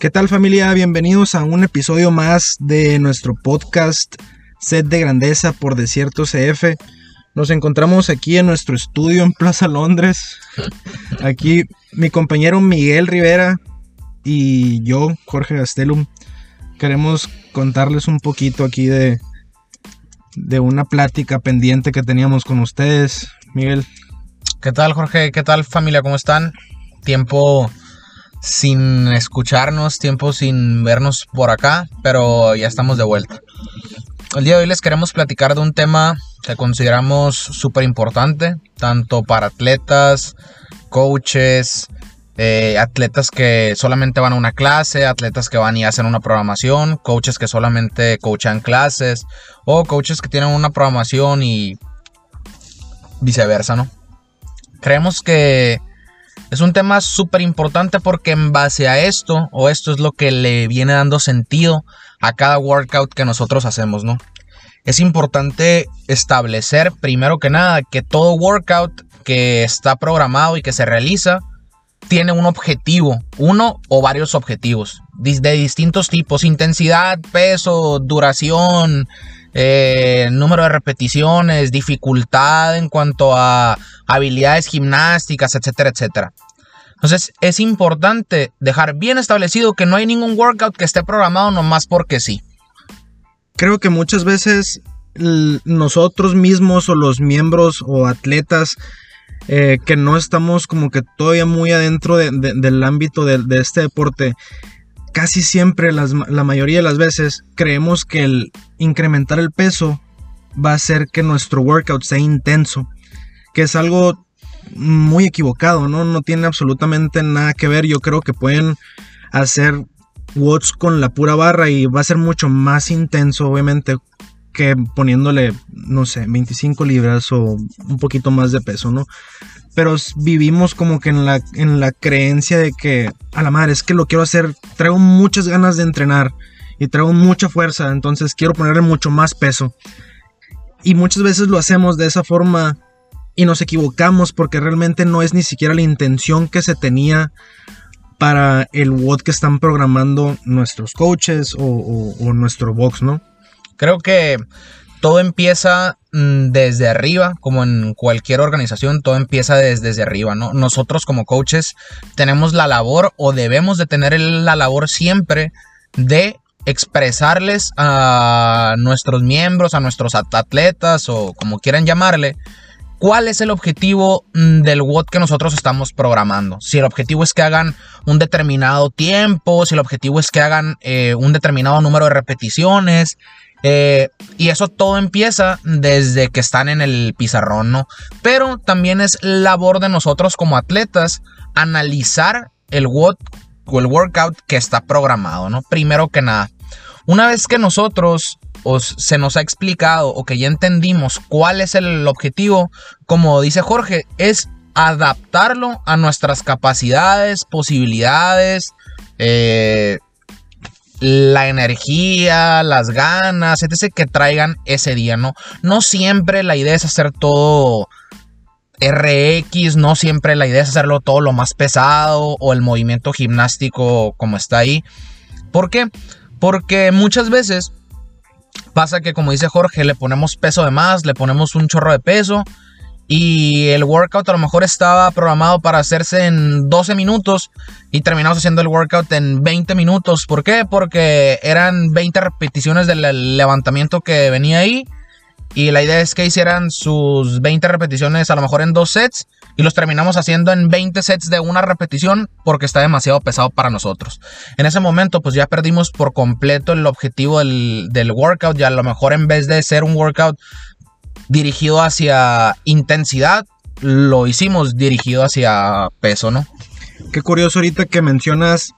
¿Qué tal familia? Bienvenidos a un episodio más de nuestro podcast Set de Grandeza por Desierto CF. Nos encontramos aquí en nuestro estudio en Plaza Londres. Aquí mi compañero Miguel Rivera y yo, Jorge Gastelum, queremos contarles un poquito aquí de, de una plática pendiente que teníamos con ustedes. Miguel. ¿Qué tal Jorge? ¿Qué tal familia? ¿Cómo están? Tiempo sin escucharnos, tiempo sin vernos por acá, pero ya estamos de vuelta. El día de hoy les queremos platicar de un tema que consideramos súper importante, tanto para atletas, coaches, eh, atletas que solamente van a una clase, atletas que van y hacen una programación, coaches que solamente coachan clases, o coaches que tienen una programación y viceversa, ¿no? Creemos que es un tema súper importante porque en base a esto, o esto es lo que le viene dando sentido a cada workout que nosotros hacemos, ¿no? Es importante establecer, primero que nada, que todo workout que está programado y que se realiza tiene un objetivo, uno o varios objetivos de distintos tipos, intensidad, peso, duración, eh, número de repeticiones, dificultad en cuanto a habilidades gimnásticas, etcétera, etcétera. Entonces es importante dejar bien establecido que no hay ningún workout que esté programado nomás porque sí. Creo que muchas veces nosotros mismos o los miembros o atletas eh, que no estamos como que todavía muy adentro del ámbito de, este deporte, casi siempre, la mayoría de las veces, creemos que el incrementar el peso va a hacer que nuestro workout sea intenso, que es algo muy equivocado, ¿no? No tiene absolutamente nada que ver. Yo creo que pueden hacer watts con la pura barra y va a ser mucho más intenso, obviamente, que poniéndole, no sé, 25 libras o un poquito más de peso, ¿no? Pero vivimos como que en la, en la creencia de que, a la madre, es que lo quiero hacer, traigo muchas ganas de entrenar y traigo mucha fuerza, entonces quiero ponerle mucho más peso. Y muchas veces lo hacemos de esa forma y nos equivocamos porque realmente no es ni siquiera la intención que se tenía para el WOD que están programando nuestros coaches o, nuestro box, ¿no? Creo que todo empieza mm, desde arriba, como en cualquier organización, todo empieza desde, arriba, ¿no? Nosotros como coaches tenemos la labor o debemos de tener la labor siempre de expresarles a nuestros miembros, a nuestros atletas o como quieran llamarle, ¿Cuál es el objetivo mm, del WOD que nosotros estamos programando? Si el objetivo es que hagan un determinado tiempo, si el objetivo es que hagan eh, un determinado número de repeticiones. Eh, y eso todo empieza desde que están en el pizarrón, ¿no? Pero también es labor de nosotros como atletas analizar el o el workout que está programado, ¿no? Primero que nada. Una vez que nosotros se nos ha explicado o que ya entendimos cuál es el objetivo, como dice Jorge, es adaptarlo a nuestras capacidades, posibilidades, eh, la energía, las ganas, etc. que traigan ese día, ¿no? No siempre la idea es hacer todo RX, no siempre la idea es hacerlo todo lo más pesado o el movimiento gimnástico como está ahí. ¿Por qué? Porque muchas veces Pasa que, como dice Jorge, le ponemos peso de más, le ponemos un chorro de peso. Y el workout a lo mejor estaba programado para hacerse en 12 minutos y terminamos haciendo el workout en 20 minutos. ¿Por qué? Porque eran 20 repeticiones del levantamiento que venía ahí y la idea es que hicieran sus 20 repeticiones a lo mejor en dos sets y los terminamos haciendo en 20 sets de una repetición porque está demasiado pesado para nosotros. En ese momento pues ya perdimos por completo el objetivo del, del workout y a lo mejor en vez de ser un workout dirigido hacia intensidad, lo hicimos dirigido hacia peso, ¿no? Qué curioso ahorita que mencionas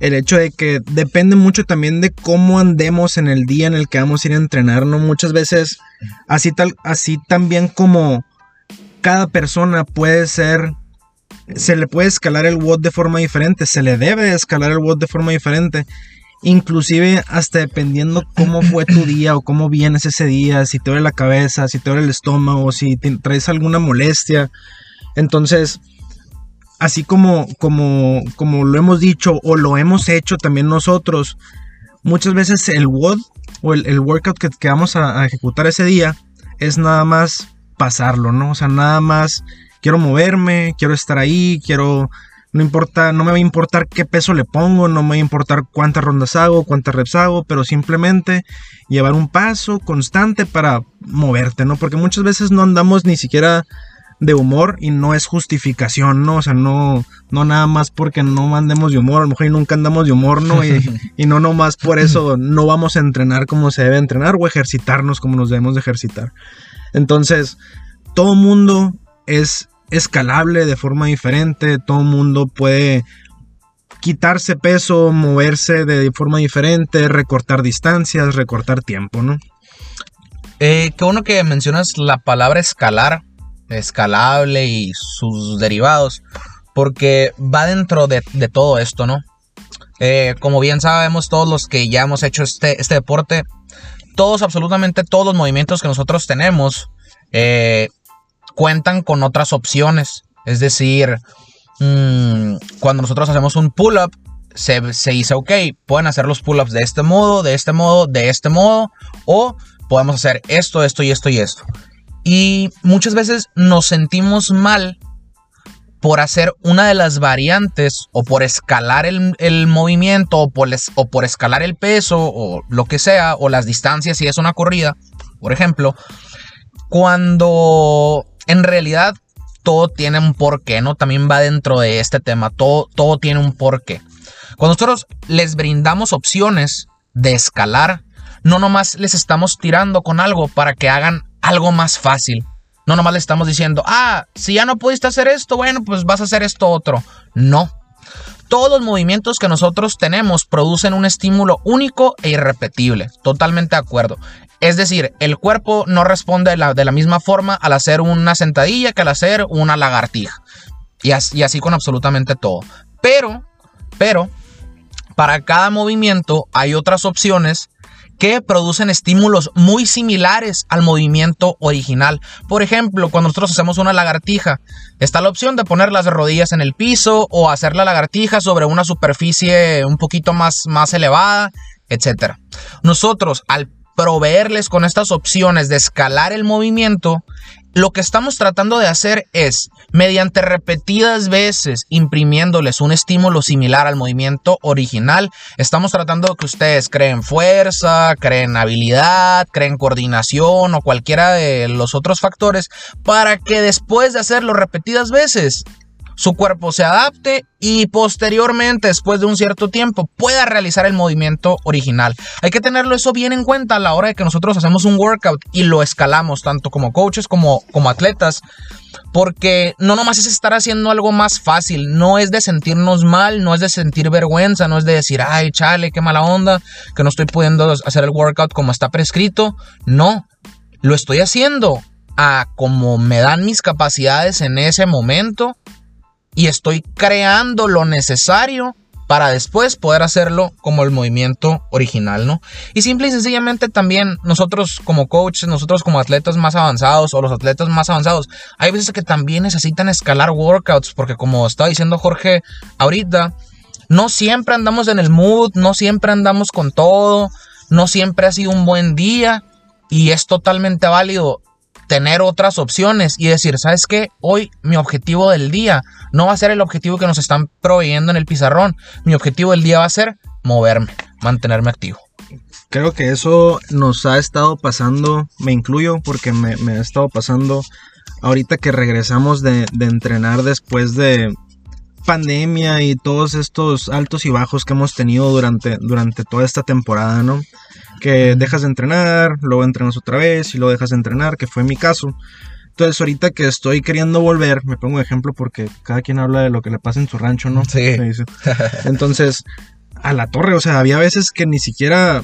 el hecho de que depende mucho también de cómo andemos en el día en el que vamos a ir a entrenar, ¿no? Muchas veces, así, tal, así también como cada persona puede ser, se le puede escalar el WOD de forma diferente, se le debe escalar el WOD de forma diferente. Inclusive hasta dependiendo cómo fue tu día o cómo vienes ese día, si te duele la cabeza, si te duele el estómago, si traes alguna molestia. Entonces, así como, como, como lo hemos dicho o lo hemos hecho también nosotros, muchas veces el WOD o el, workout que, vamos a, ejecutar ese día es nada más pasarlo, ¿no? O sea, nada más quiero moverme, quiero estar ahí, quiero... No importa, no me va a importar qué peso le pongo, no me va a importar cuántas rondas hago, cuántas reps hago, pero simplemente llevar un paso constante para moverte, ¿no? Porque muchas veces no andamos ni siquiera de humor y no es justificación, ¿no? O sea, no, no nada más porque no mandemos de humor, a lo mejor nunca andamos de humor, ¿no? Y, y no nomás por eso no vamos a entrenar como se debe entrenar o ejercitarnos como nos debemos de ejercitar. Entonces, todo mundo es escalable de forma diferente, todo mundo puede quitarse peso, moverse de forma diferente, recortar distancias, recortar tiempo, ¿no? Eh, qué bueno que mencionas la palabra escalar, escalable y sus derivados, porque va dentro de, todo esto, ¿no? Eh, como bien sabemos todos los que ya hemos hecho este, este deporte, todos, absolutamente todos los movimientos que nosotros tenemos eh, cuentan con otras opciones. Es decir, mm, cuando nosotros hacemos un pull-up, se, se, dice, ok, pueden hacer los pull-ups de este modo, de este modo, de este modo, o podemos hacer esto, esto y esto y esto. Y muchas veces nos sentimos mal por hacer una de las variantes o por escalar el, movimiento o por, o por, escalar el peso o lo que sea o las distancias si es una corrida, por ejemplo, cuando en realidad todo tiene un porqué, ¿no? También va dentro de este tema, todo, todo tiene un porqué. Cuando nosotros les brindamos opciones de escalar, no nomás les estamos tirando con algo para que hagan algo más fácil. No nomás le estamos diciendo, ah, si ya no pudiste hacer esto, bueno, pues vas a hacer esto otro. No. Todos los movimientos que nosotros tenemos producen un estímulo único e irrepetible. Totalmente de acuerdo. Es decir, el cuerpo no responde de la, misma forma al hacer una sentadilla que al hacer una lagartija. Y así, y así con absolutamente todo. Pero, pero, para cada movimiento hay otras opciones que producen estímulos muy similares al movimiento original. Por ejemplo, cuando nosotros hacemos una lagartija, está la opción de poner las rodillas en el piso o hacer la lagartija sobre una superficie un poquito más, más elevada, etc. Nosotros, al proveerles con estas opciones de escalar el movimiento, lo que estamos tratando de hacer es, mediante repetidas veces imprimiéndoles un estímulo similar al movimiento original, estamos tratando de que ustedes creen fuerza, creen habilidad, creen coordinación o cualquiera de los otros factores para que después de hacerlo repetidas veces, su cuerpo se adapte y posteriormente, después de un cierto tiempo, pueda realizar el movimiento original. Hay que tenerlo eso bien en cuenta a la hora de que nosotros hacemos un workout y lo escalamos, tanto como coaches como, como atletas. Porque no nomás es estar haciendo algo más fácil, no es de sentirnos mal, no es de sentir vergüenza, no es de decir, ay, chale, qué mala onda, que no estoy pudiendo hacer el workout como está prescrito. No, lo estoy haciendo a como me dan mis capacidades en ese momento y estoy creando lo necesario para después poder hacerlo como el movimiento original, ¿no? Y simple y sencillamente también nosotros como coaches, nosotros como atletas más avanzados o los atletas más avanzados, hay veces que también necesitan escalar workouts porque como estaba diciendo Jorge ahorita, no siempre andamos en el mood, no siempre andamos con todo, no siempre ha sido un buen día y es totalmente válido tener otras opciones y decir, ¿sabes qué? Hoy mi objetivo del día no va a ser el objetivo que nos están proveyendo en el pizarrón. Mi objetivo del día va a ser moverme, mantenerme activo. Creo que eso nos ha estado pasando, me incluyo porque me, ha estado pasando ahorita que regresamos de, de entrenar después de pandemia y todos estos altos y bajos que hemos tenido durante, durante toda esta temporada, ¿no? Que dejas de entrenar, luego entrenas otra vez y luego dejas de entrenar, que fue mi caso. Entonces, ahorita que estoy queriendo volver, me pongo de ejemplo porque cada quien habla de lo que le pasa en su rancho, ¿no? Sí. Entonces, a la torre, o sea, había veces que ni siquiera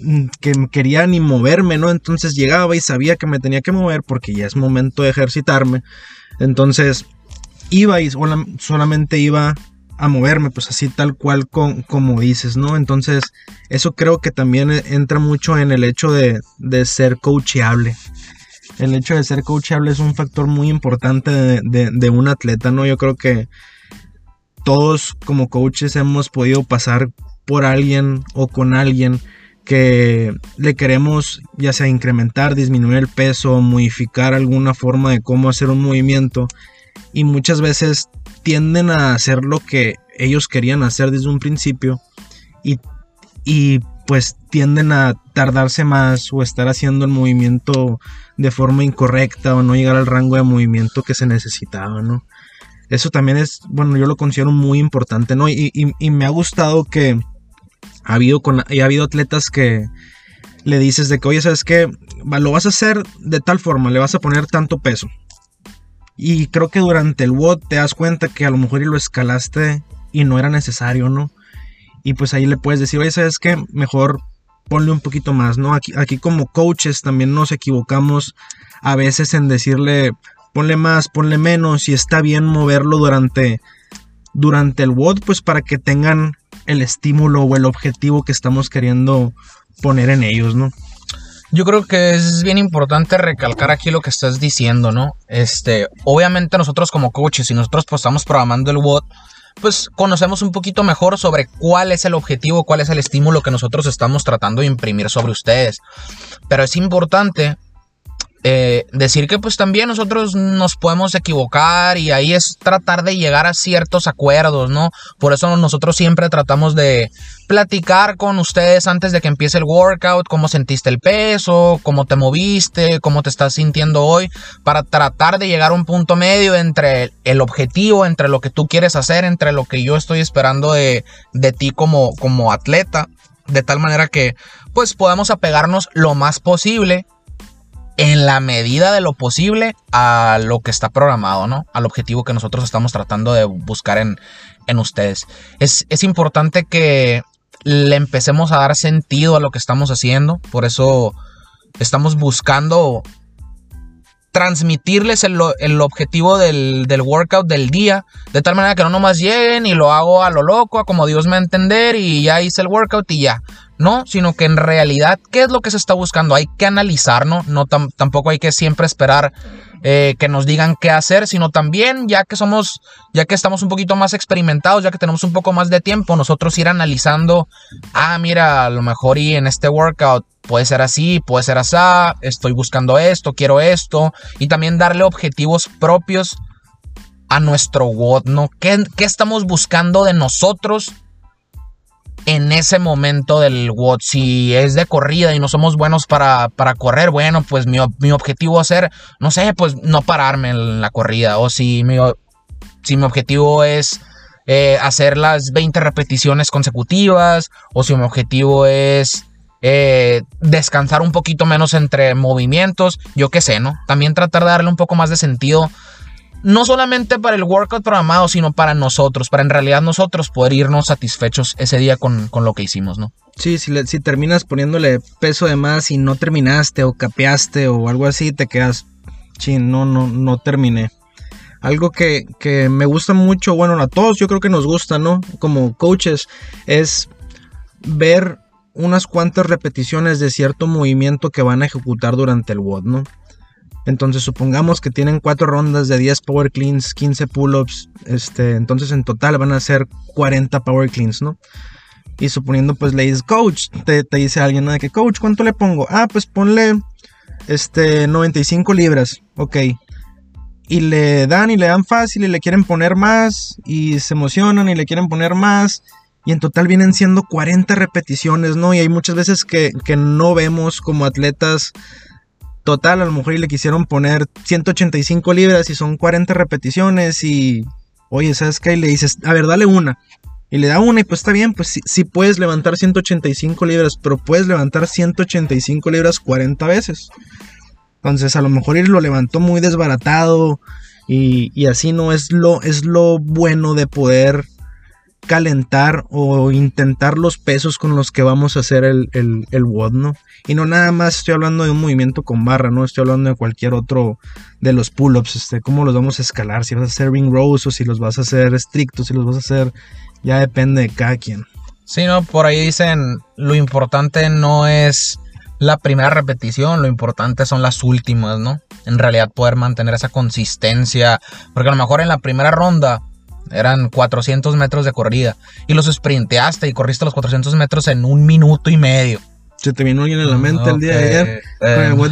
mm, que quería ni moverme, ¿no? Entonces llegaba y sabía que me tenía que mover porque ya es momento de ejercitarme. Entonces, iba y solamente iba a moverme, pues así tal cual como dices, ¿no? Entonces, eso creo que también entra mucho en el hecho de, ser coachable. el hecho de ser coachable es un factor muy importante de, de un atleta, ¿no? Yo creo que todos como coaches hemos podido pasar por alguien o con alguien que le queremos ya sea incrementar, disminuir el peso, modificar alguna forma de cómo hacer un movimiento y muchas veces tienden a hacer lo que ellos querían hacer desde un principio y, y pues tienden a tardarse más o estar haciendo el movimiento de forma incorrecta o no llegar al rango de movimiento que se necesitaba, ¿no? Eso también es, bueno, yo lo considero muy importante, ¿no? Y, y me ha gustado que ha habido, con, ha habido atletas que le dices de que, oye, ¿sabes qué? Lo vas a hacer de tal forma, le vas a poner tanto peso. Y creo que durante el WOD te das cuenta que a lo mejor lo escalaste y no era necesario, ¿no? Y pues ahí le puedes decir, oye, ¿sabes qué? Mejor ponle un poquito más, ¿no? Aquí, aquí como coaches también nos equivocamos a veces en decirle, ponle más, ponle menos y está bien moverlo durante, durante el WOD, pues para que tengan el estímulo o el objetivo que estamos queriendo poner en ellos, ¿no? Yo creo que es bien importante recalcar aquí lo que estás diciendo, ¿no? Este, obviamente nosotros como coaches y nosotros pues estamos programando el WOD, pues conocemos un poquito mejor sobre cuál es el objetivo, cuál es el estímulo que nosotros estamos tratando de imprimir sobre ustedes. Pero es importante eh, decir que pues también nosotros nos podemos equivocar y ahí es tratar de llegar a ciertos acuerdos, ¿no? Por eso nosotros siempre tratamos de platicar con ustedes antes de que empiece el workout, cómo sentiste el peso, cómo te moviste, cómo te estás sintiendo hoy, para tratar de llegar a un punto medio entre el objetivo, entre lo que tú quieres hacer, entre lo que yo estoy esperando de, de ti como, como atleta, de tal manera que pues podamos apegarnos lo más posible en la medida de lo posible a lo que está programado, ¿no? Al objetivo que nosotros estamos tratando de buscar en, en ustedes. Es, es, importante que le empecemos a dar sentido a lo que estamos haciendo, por eso estamos buscando transmitirles el, el objetivo del, del, workout del día, de tal manera que no nomás lleguen y lo hago a lo loco, a como Dios me va a entender y ya hice el workout y ya. No, sino que en realidad, ¿qué es lo que se está buscando? Hay que analizar, ¿no? no tampoco hay que siempre esperar eh, que nos digan qué hacer, sino también, ya que somos, ya que estamos un poquito más experimentados, ya que tenemos un poco más de tiempo, nosotros ir analizando, ah, mira, a lo mejor y en este workout puede ser así, puede ser así, estoy buscando esto, quiero esto, y también darle objetivos propios a nuestro WOD, ¿no? ¿Qué, ¿Qué, estamos buscando de nosotros en ese momento del WOD. Si es de corrida y no somos buenos para, para correr, bueno, pues mi, objetivo va no sé, pues no pararme en la corrida. O si mi, si mi objetivo es eh, hacer las 20 repeticiones consecutivas. O si mi objetivo es eh, descansar un poquito menos entre movimientos. Yo qué sé, ¿no? También tratar de darle un poco más de sentido no solamente para el workout programado, sino para nosotros, para en realidad nosotros poder irnos satisfechos ese día con, lo que hicimos, ¿no? Sí, si, si terminas poniéndole peso de más y no terminaste o capeaste o algo así, te quedas, sí, no, no, no terminé. Algo que, que me gusta mucho, bueno, a todos yo creo que nos gusta, ¿no? Como coaches, es ver unas cuantas repeticiones de cierto movimiento que van a ejecutar durante el WOD, ¿no? Entonces supongamos que tienen cuatro rondas de 10 power cleans, 15 pull-ups, este, entonces en total van a ser 40 power cleans, ¿no? Y suponiendo pues le dices, coach, te, dice alguien, ¿no? De que, coach, ¿cuánto le pongo? Ah, pues ponle, este, 95 libras, ok. Y le dan y le dan fácil y le quieren poner más y se emocionan y le quieren poner más. Y en total vienen siendo 40 repeticiones, ¿no? Y hay muchas veces que, que no vemos como atletas Total, a lo mejor le quisieron poner 185 libras y son 40 repeticiones y, oye, ¿sabes qué? Y le dices, a ver, dale una. Y le da una y pues está bien, pues sí, puedes levantar 185 libras, pero puedes levantar 185 libras 40 veces. Entonces a lo mejor él lo levantó muy desbaratado y, y así no es lo, es lo bueno de poder calentar o intentar los pesos con los que vamos a hacer el, el, WOD, ¿no? Y no nada más estoy hablando de un movimiento con barra, no estoy hablando de cualquier otro de los pull-ups, este, cómo los vamos a escalar, si vas a hacer ring rows o si los vas a hacer estrictos, si los vas a hacer, ya depende de cada quien. Sí, no, por ahí dicen, lo importante no es la primera repetición, lo importante son las últimas, ¿no? En realidad poder mantener esa consistencia, porque a lo mejor en la primera ronda eran 400 metros de corrida y los sprinteaste y corriste los 400 metros en un minuto y medio. Se te vino alguien en la mente el día de ayer.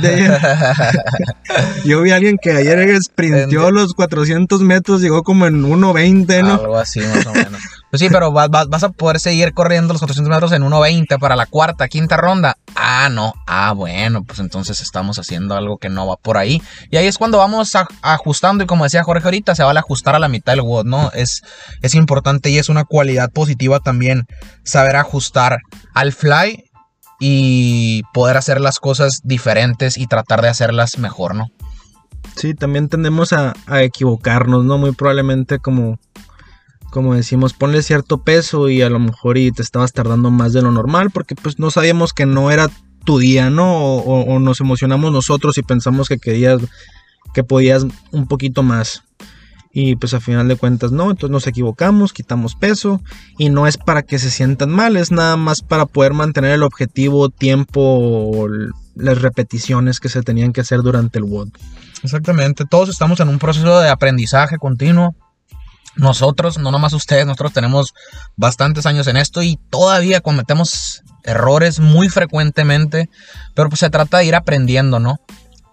de ayer. Yo vi a alguien que ayer sprinteó los 400 metros, llegó como en 1.20, ¿no? Algo así, más o menos. Pues sí, pero vas, a poder seguir corriendo los 400 metros en 1.20 para la cuarta, quinta ronda. Ah, no. Ah, bueno, pues entonces estamos haciendo algo que no va por ahí. Y ahí es cuando vamos ajustando y como decía Jorge ahorita, se va a ajustar a la mitad del WOD, ¿no? Es, es importante y es una cualidad positiva también saber ajustar al fly y poder hacer las cosas diferentes y tratar de hacerlas mejor, ¿no? Sí, también tendemos a, equivocarnos, ¿no? Muy probablemente como, como decimos, ponle cierto peso y a lo mejor y te estabas tardando más de lo normal porque pues no sabíamos que no era tu día, ¿no? O, nos emocionamos nosotros y pensamos que querías, que podías un poquito más. Y pues a final de cuentas no, entonces nos equivocamos, quitamos peso y no es para que se sientan mal, es nada más para poder mantener el objetivo, tiempo, las repeticiones que se tenían que hacer durante el WOD. Exactamente, todos estamos en un proceso de aprendizaje continuo. Nosotros, no nomás ustedes, nosotros tenemos bastantes años en esto y todavía cometemos errores muy frecuentemente, pero pues se trata de ir aprendiendo, ¿no?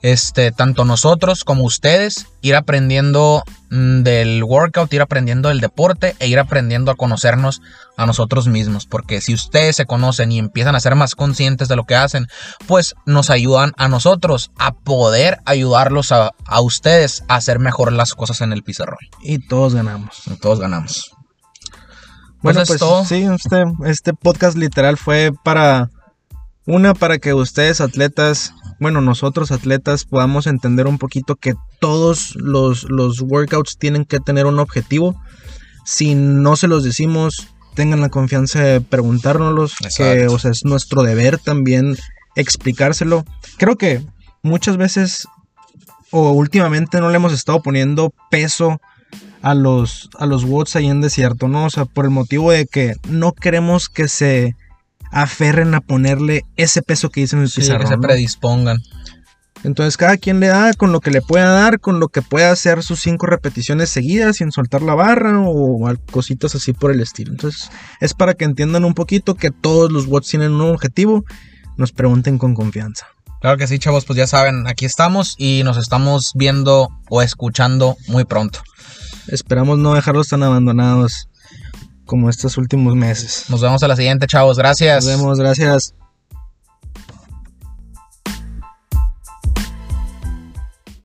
Este, tanto nosotros como ustedes, ir aprendiendo mm, del workout, ir aprendiendo del deporte e ir aprendiendo a conocernos a nosotros mismos. Porque si ustedes se conocen y empiezan a ser más conscientes de lo que hacen, pues nos ayudan a nosotros a poder ayudarlos a, ustedes a hacer mejor las cosas en el pizarrón. Y todos ganamos. todos ganamos. Bueno, pues, pues sí, este, este podcast literal fue para una, para que ustedes atletas bueno, nosotros atletas podamos entender un poquito que todos los, los workouts tienen que tener un objetivo. Si no se los decimos, tengan la confianza de preguntárnoslos, que o sea, es nuestro deber también explicárselo. Creo que muchas veces o últimamente no le hemos estado poniendo peso a los a los WODs ahí en desierto, ¿no? O sea, por el motivo de que no queremos que se aferren a ponerle ese peso que dicen en el sí, Que se predispongan. Entonces cada quien le da con lo que le pueda dar, con lo que pueda hacer sus cinco repeticiones seguidas sin soltar la barra o cositas así por el estilo. Entonces es para que entiendan un poquito que todos los bots tienen un objetivo, nos pregunten con confianza. Claro que sí, chavos, pues ya saben, aquí estamos y nos estamos viendo o escuchando muy pronto. Esperamos no dejarlos tan abandonados como estos últimos meses. Nos vemos a la siguiente, chavos. Gracias. Nos vemos, gracias.